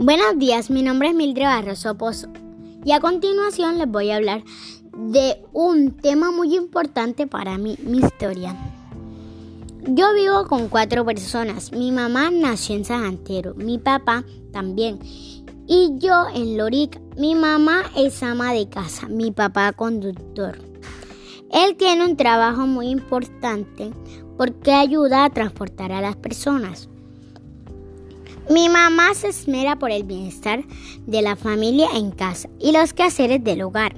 Buenos días, mi nombre es Mildred Barroso Pozo y a continuación les voy a hablar de un tema muy importante para mí, mi historia. Yo vivo con cuatro personas. Mi mamá nació en San Antero, mi papá también y yo en Lorica. Mi mamá es ama de casa, mi papá conductor. Él tiene un trabajo muy importante porque ayuda a transportar a las personas. Mi mamá se esmera por el bienestar de la familia en casa y los quehaceres del hogar.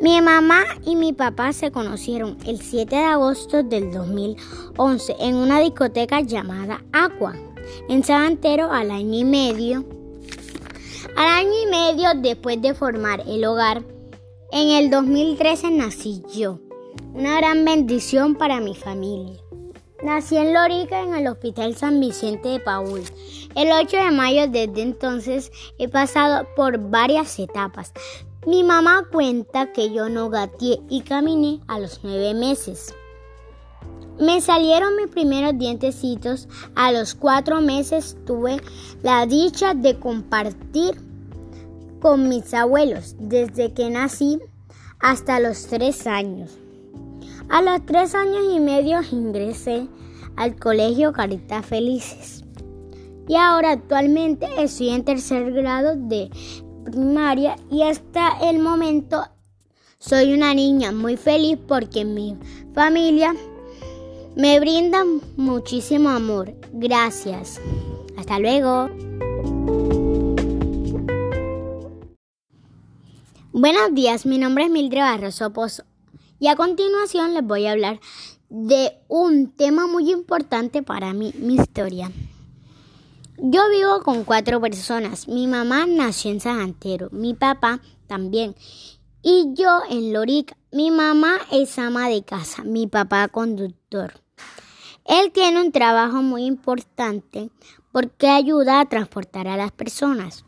Mi mamá y mi papá se conocieron el 7 de agosto del 2011 en una discoteca llamada Aqua, en Sabantero al año y medio. Al año y medio después de formar el hogar, en el 2013 nací yo, una gran bendición para mi familia. Nací en Lorica en el Hospital San Vicente de Paul. El 8 de mayo desde entonces he pasado por varias etapas. Mi mamá cuenta que yo no gateé y caminé a los nueve meses. Me salieron mis primeros dientecitos. A los cuatro meses tuve la dicha de compartir con mis abuelos desde que nací hasta los tres años. A los tres años y medio ingresé al colegio Caritas Felices. Y ahora actualmente estoy en tercer grado de primaria y hasta el momento soy una niña muy feliz porque mi familia me brinda muchísimo amor. Gracias. Hasta luego. Buenos días, mi nombre es Mildred Barroso Pozo y a continuación les voy a hablar de un tema muy importante para mí, mi historia. Yo vivo con cuatro personas. Mi mamá nació en San Antero, mi papá también. Y yo en Lorica. Mi mamá es ama de casa, mi papá conductor. Él tiene un trabajo muy importante porque ayuda a transportar a las personas.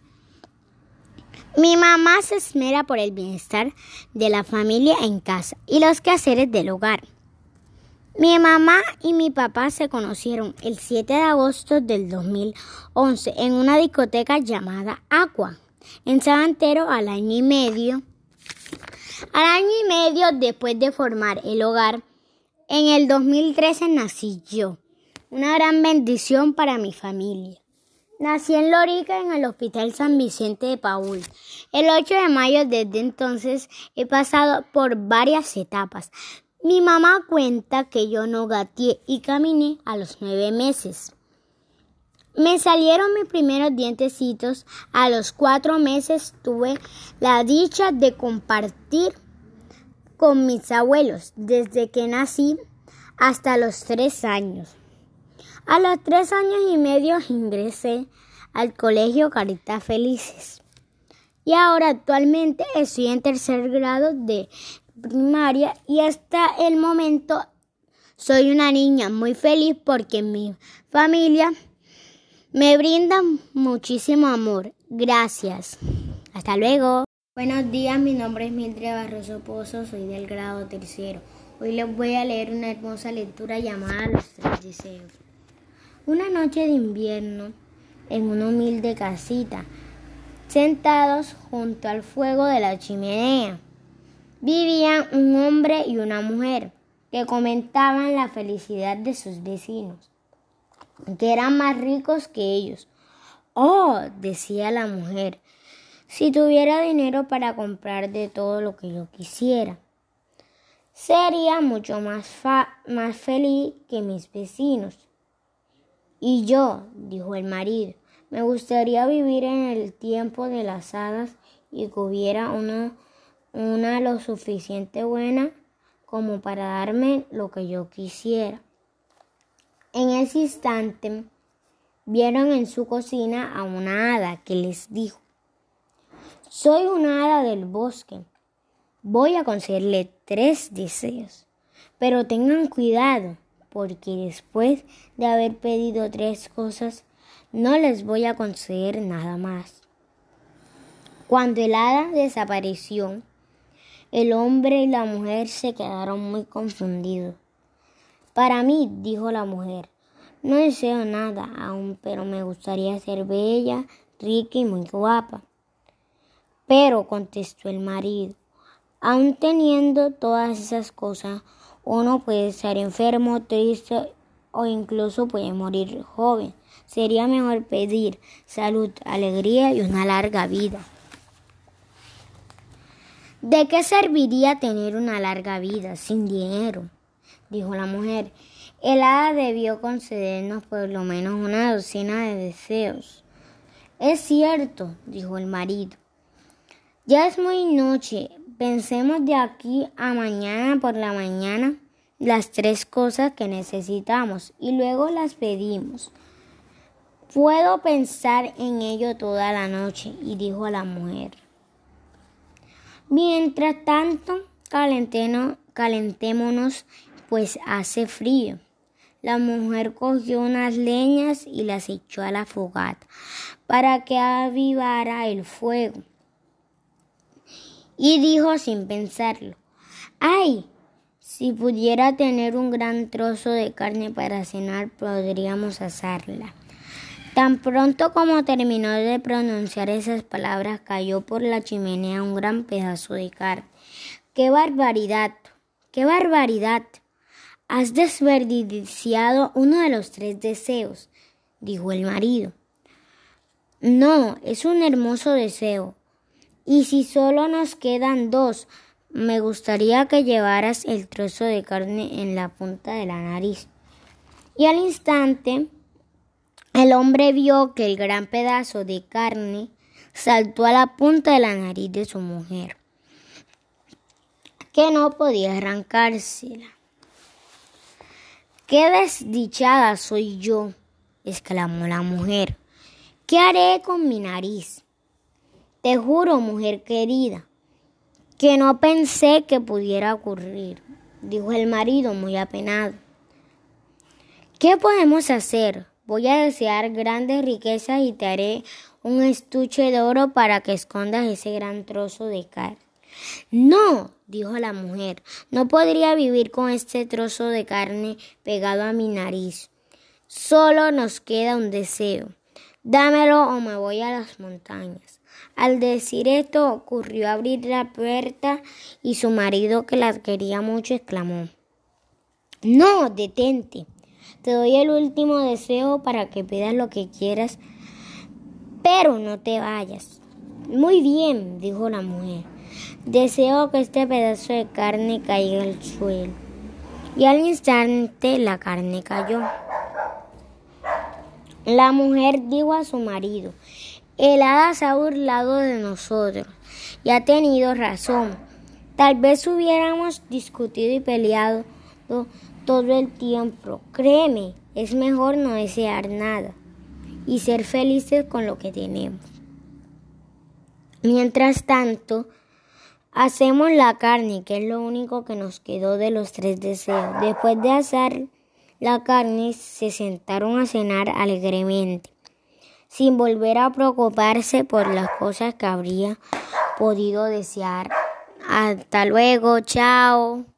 Mi mamá se esmera por el bienestar de la familia en casa y los quehaceres del hogar. Mi mamá y mi papá se conocieron el 7 de agosto del 2011 en una discoteca llamada Aqua, en Sabantero al año y medio. Al año y medio después de formar el hogar, en el 2013 nací yo, una gran bendición para mi familia. Nací en Lorica en el Hospital San Vicente de Paul. El 8 de mayo desde entonces he pasado por varias etapas. Mi mamá cuenta que yo no gateé y caminé a los nueve meses. Me salieron mis primeros dientecitos. A los cuatro meses tuve la dicha de compartir con mis abuelos desde que nací hasta los tres años. A los tres años y medio ingresé al colegio Caritas Felices. Y ahora actualmente estoy en tercer grado de primaria y hasta el momento soy una niña muy feliz porque mi familia me brinda muchísimo amor. Gracias. Hasta luego. Buenos días, mi nombre es Mildred Barroso Pozo, soy del grado tercero. Hoy les voy a leer una hermosa lectura llamada Los tres deseos. Una noche de invierno, en una humilde casita, sentados junto al fuego de la chimenea vivían un hombre y una mujer que comentaban la felicidad de sus vecinos, que eran más ricos que ellos. Oh, decía la mujer, si tuviera dinero para comprar de todo lo que yo quisiera, sería mucho más, más feliz que mis vecinos. Y yo, dijo el marido, me gustaría vivir en el tiempo de las hadas y que hubiera una una lo suficiente buena como para darme lo que yo quisiera. En ese instante vieron en su cocina a una hada que les dijo, soy una hada del bosque, voy a concederle tres deseos, pero tengan cuidado porque después de haber pedido tres cosas, no les voy a conceder nada más. Cuando el hada desapareció, el hombre y la mujer se quedaron muy confundidos. Para mí, dijo la mujer, no deseo nada aún, pero me gustaría ser bella rica y muy guapa. Pero, contestó el marido, aun teniendo todas esas cosas, uno puede estar enfermo, triste o incluso puede morir joven. Sería mejor pedir salud, alegría y una larga vida. ¿De qué serviría tener una larga vida sin dinero? dijo la mujer. El hada debió concedernos por lo menos una docena de deseos. Es cierto, dijo el marido. Ya es muy noche. Pensemos de aquí a mañana por la mañana las tres cosas que necesitamos y luego las pedimos. Puedo pensar en ello toda la noche, y dijo la mujer. Mientras tanto, calentémonos, pues hace frío. La mujer cogió unas leñas y las echó a la fogata para que avivara el fuego. Y dijo sin pensarlo, ¡ay! Si pudiera tener un gran trozo de carne para cenar, podríamos asarla. Tan pronto como terminó de pronunciar esas palabras, cayó por la chimenea un gran pedazo de carne. ¡Qué barbaridad! ¡Qué barbaridad! Has desperdiciado uno de los tres deseos, dijo el marido. No, es un hermoso deseo. Y si solo nos quedan dos, me gustaría que llevaras el trozo de carne en la punta de la nariz. Y al instante el hombre vio que el gran pedazo de carne saltó a la punta de la nariz de su mujer, que no podía arrancársela. ¡Qué desdichada soy yo! exclamó la mujer. ¿Qué haré con mi nariz? Te juro, mujer querida, que no pensé que pudiera ocurrir, dijo el marido muy apenado. ¿Qué podemos hacer? Voy a desear grandes riquezas y te haré un estuche de oro para que escondas ese gran trozo de carne. No, dijo la mujer, no podría vivir con este trozo de carne pegado a mi nariz. Solo nos queda un deseo. Dámelo o me voy a las montañas. Al decir esto ocurrió abrir la puerta y su marido, que la quería mucho, exclamó No, detente. Te doy el último deseo para que pidas lo que quieras, pero no te vayas. Muy bien, dijo la mujer. Deseo que este pedazo de carne caiga al suelo. Y al instante la carne cayó. La mujer dijo a su marido, el hada se ha burlado de nosotros y ha tenido razón. Tal vez hubiéramos discutido y peleado todo el tiempo. Créeme, es mejor no desear nada y ser felices con lo que tenemos. Mientras tanto, hacemos la carne, que es lo único que nos quedó de los tres deseos. Después de hacer la carne, se sentaron a cenar alegremente, sin volver a preocuparse por las cosas que habría podido desear. Hasta luego, chao.